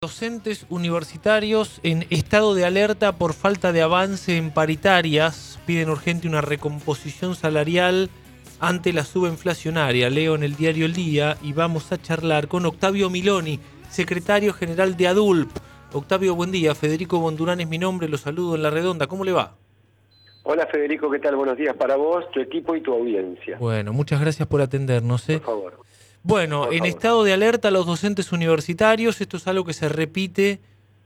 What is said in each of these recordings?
Docentes universitarios en estado de alerta por falta de avance en paritarias piden urgente una recomposición salarial ante la suba inflacionaria. Leo en el diario El Día y vamos a charlar con Octavio Miloni, secretario general de ADULP. Octavio, buen día. Federico Bondurán es mi nombre, lo saludo en la redonda. ¿Cómo le va? Hola Federico, ¿qué tal? Buenos días para vos, tu equipo y tu audiencia. Bueno, muchas gracias por atendernos. ¿eh? Por favor. Bueno, Por en favor. estado de alerta los docentes universitarios, esto es algo que se repite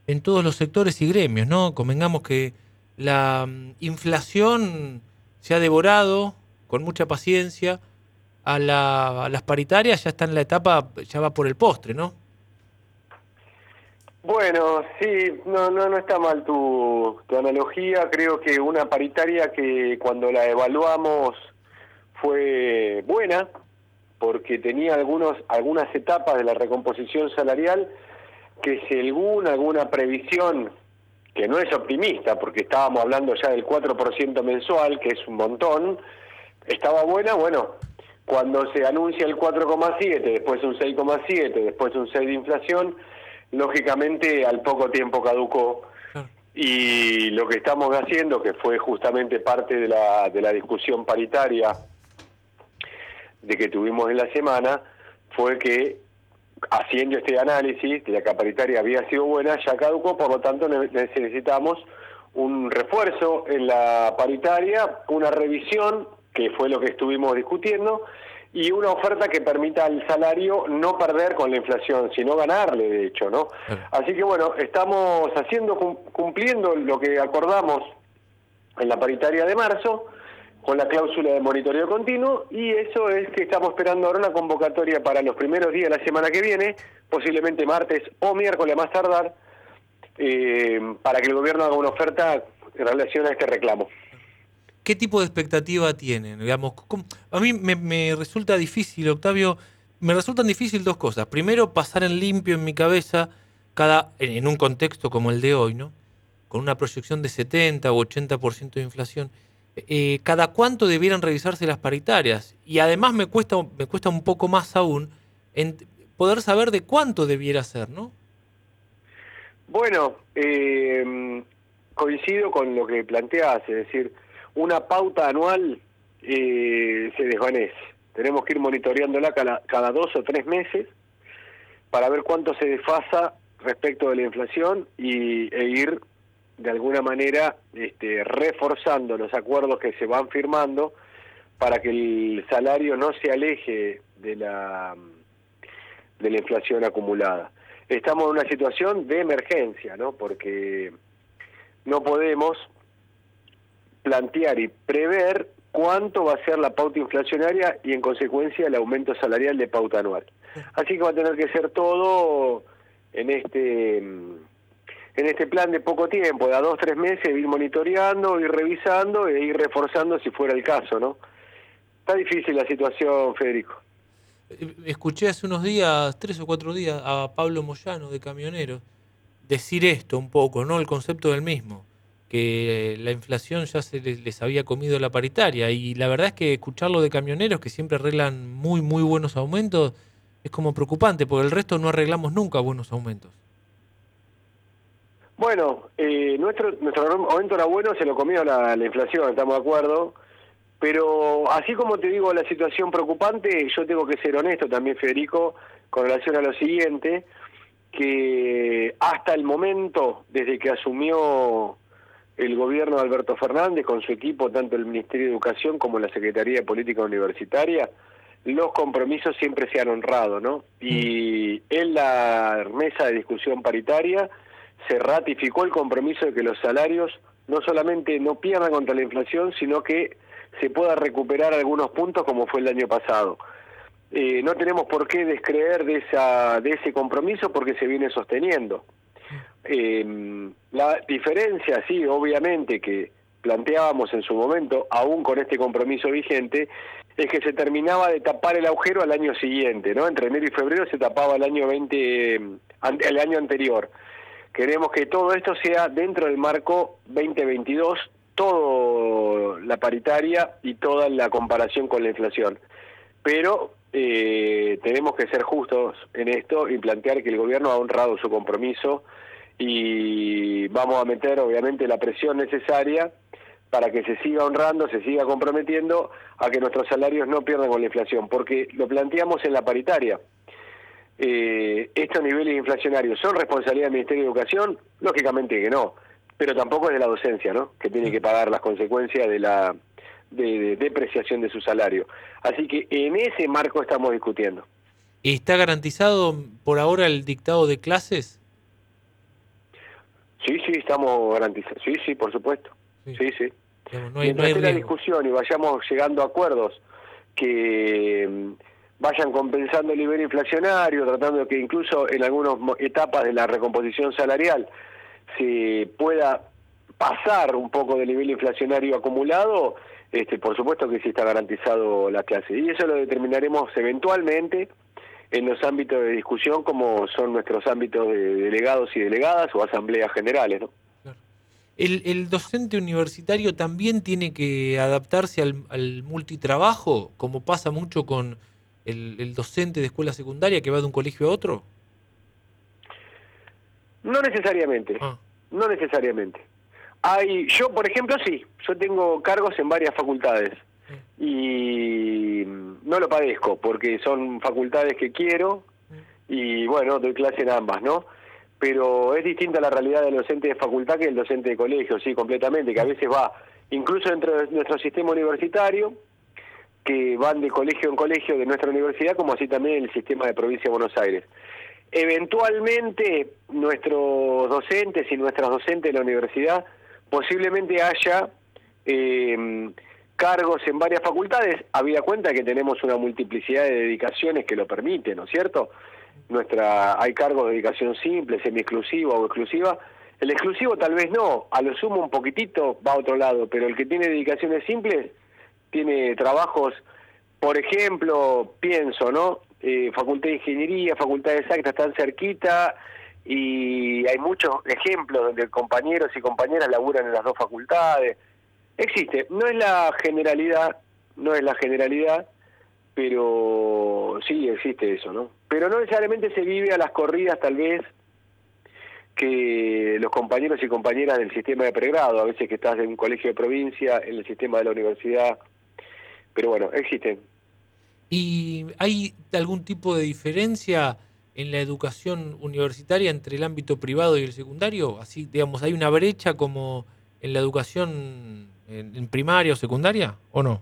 en todos los sectores y gremios, ¿no? Convengamos que la mm, inflación se ha devorado con mucha paciencia a, la- a las paritarias, ya está en la etapa, ya va por el postre, ¿no? Bueno, sí, no, no, no está mal tu, tu analogía. Creo que una paritaria que cuando la evaluamos fue buena, porque tenía algunos, algunas etapas de la recomposición salarial que según alguna previsión, que no es optimista, porque estábamos hablando ya del 4% mensual, que es un montón, estaba buena, bueno, cuando se anuncia el 4,7, después un 6,7, después un 6 de inflación, lógicamente al poco tiempo caducó. Y lo que estamos haciendo, que fue justamente parte de la, de la discusión paritaria de que tuvimos en la semana, fue que haciendo este análisis de la que paritaria había sido buena, ya caducó, por lo tanto ne- necesitamos un refuerzo en la paritaria, una revisión, que fue lo que estuvimos discutiendo, y una oferta que permita al salario no perder con la inflación, sino ganarle, de hecho, ¿no? Así que bueno, estamos haciendo, cum- cumpliendo lo que acordamos en la paritaria de marzo, con la cláusula de monitoreo continuo, y eso es que estamos esperando ahora una convocatoria para los primeros días de la semana que viene, posiblemente martes o miércoles más tardar, eh, para que el gobierno haga una oferta en relación a este reclamo. ¿Qué tipo de expectativa tienen? Digamos, ¿cómo- a mí me, me resulta difícil, Octavio, me resultan difícil dos cosas. Primero, pasar en limpio en mi cabeza cada en, en un contexto como el de hoy, ¿no? Con una proyección de 70 o 80% de inflación. Eh, cada cuánto debieran revisarse las paritarias. Y además me cuesta, me cuesta un poco más aún en poder saber de cuánto debiera ser, ¿no? Bueno, eh, coincido con lo que planteas, es decir, una pauta anual eh, se desvanece. Tenemos que ir monitoreándola cada, cada dos o tres meses para ver cuánto se desfasa respecto de la inflación y, e ir de alguna manera este, reforzando los acuerdos que se van firmando para que el salario no se aleje de la de la inflación acumulada. Estamos en una situación de emergencia, ¿no? Porque no podemos plantear y prever cuánto va a ser la pauta inflacionaria y en consecuencia el aumento salarial de pauta anual. Así que va a tener que ser todo en este en este plan de poco tiempo, de a dos tres meses, ir monitoreando, ir revisando e ir reforzando si fuera el caso, ¿no? Está difícil la situación, Federico. Eh, Escuché hace unos días, tres o cuatro días, a Pablo Moyano de Camioneros decir esto un poco, ¿no? El concepto del mismo, que la inflación ya se les había comido la paritaria. Y la verdad es que escucharlo de camioneros que siempre arreglan muy, muy buenos aumentos es como preocupante, porque el resto no arreglamos nunca buenos aumentos. Bueno, eh, nuestro nuestro momento era bueno, se lo comió la, la inflación, estamos de acuerdo. Pero así como te digo la situación preocupante, yo tengo que ser honesto también, Federico, con relación a lo siguiente, que hasta el momento, desde que asumió el gobierno de Alberto Fernández con su equipo, tanto el Ministerio de Educación como la Secretaría de Política Universitaria, los compromisos siempre se han honrado, ¿no? Y en la mesa de discusión paritaria se ratificó el compromiso de que los salarios no solamente no pierdan contra la inflación, sino que se pueda recuperar algunos puntos como fue el año pasado. Eh, no tenemos por qué descreer de esa de ese compromiso porque se viene sosteniendo. Eh, la diferencia, sí, obviamente, que planteábamos en su momento, aún con este compromiso vigente, es que se terminaba de tapar el agujero al año siguiente, ¿no? Entre enero y febrero se tapaba el año 20, el año anterior. Queremos que todo esto sea dentro del marco 2022, todo la paritaria y toda la comparación con la inflación. Pero eh, tenemos que ser justos en esto y plantear que el gobierno ha honrado su compromiso y vamos a meter obviamente la presión necesaria para que se siga honrando, se siga comprometiendo a que nuestros salarios no pierdan con la inflación, porque lo planteamos en la paritaria. Eh, ¿Estos niveles inflacionarios son responsabilidad del Ministerio de Educación? Lógicamente que no, pero tampoco es de la docencia, ¿no? Que tiene que pagar las consecuencias de la de, depreciación de su salario. Así que en ese marco estamos discutiendo. ¿Está garantizado por ahora el dictado de clases? Sí, sí, estamos garantizados. Sí, sí, por supuesto. Sí, sí. no hay, Mientras la discusión y vayamos llegando a acuerdos que mm, vayan compensando el nivel inflacionario, tratando de que incluso en algunas etapas de la recomposición salarial se pueda pasar un poco del nivel inflacionario acumulado, este, por supuesto que sí está garantizado la clase. Y eso lo determinaremos eventualmente en los ámbitos de discusión como son nuestros ámbitos de delegados y delegadas o asambleas generales. ¿no? El, docente universitario también tiene que adaptarse al, multitrabajo, como pasa mucho con el, docente de escuela secundaria que va de un colegio a otro. No necesariamente, ah. no necesariamente. Hay, yo, por ejemplo, sí, yo tengo cargos en varias facultades y no lo padezco porque son facultades que quiero y bueno, doy clase en ambas, ¿no? Pero es distinta la realidad del docente de facultad que el docente de colegio, sí, completamente, que a veces va incluso dentro de nuestro sistema universitario, que van de colegio en colegio de nuestra universidad, como así también el sistema de provincia de Buenos Aires. Eventualmente, nuestros docentes y nuestras docentes de la universidad posiblemente haya eh, cargos en varias facultades, habida cuenta que tenemos una multiplicidad de dedicaciones que lo permiten, ¿no es cierto? Nuestra, hay cargos de dedicación simple, semi-exclusiva o exclusiva. El exclusivo tal vez no, a lo sumo un poquitito va a otro lado, pero el que tiene dedicaciones simples tiene trabajos, por ejemplo, pienso, ¿no? Eh, facultad de Ingeniería, Facultad de Exacta están cerquita, y hay muchos ejemplos donde compañeros y compañeras laburan en las dos facultades. Existe, no es la generalidad, no es la generalidad, pero sí existe eso, ¿no? Pero no necesariamente se vive a las corridas tal vez que los compañeros y compañeras del sistema de pregrado, a veces que estás en un colegio de provincia, en el sistema de la universidad, pero bueno, existen. ¿Y hay algún tipo de diferencia? en la educación universitaria entre el ámbito privado y el secundario? Así, digamos, ¿hay una brecha como en la educación en, primaria o secundaria o no?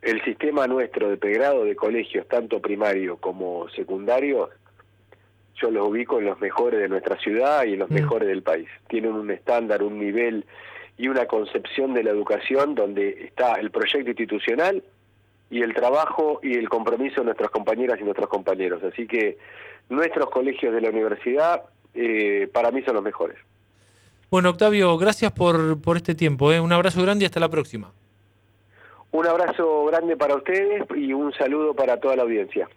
El sistema nuestro de pregrado de colegios, tanto primario como secundario, yo los ubico en los mejores de nuestra ciudad y en los mm. mejores del país. Tienen un estándar, un nivel y una concepción de la educación donde está el proyecto institucional, y el trabajo y el compromiso de nuestras compañeras y nuestros compañeros. Así que nuestros colegios de la universidad eh, para mí son los mejores. Bueno, Octavio, gracias por, por este tiempo. ¿eh? Un abrazo grande y hasta la próxima. Un abrazo grande para ustedes y un saludo para toda la audiencia.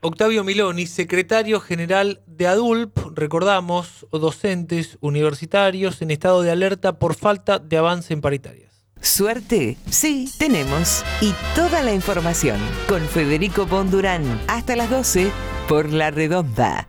Octavio Miloni, secretario general de ADULP, recordamos, docentes universitarios en estado de alerta por falta de avance en paritarias. Suerte, sí, tenemos. Y toda la información con Federico Bondurán. Hasta las 12 por La Redonda.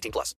18 plus.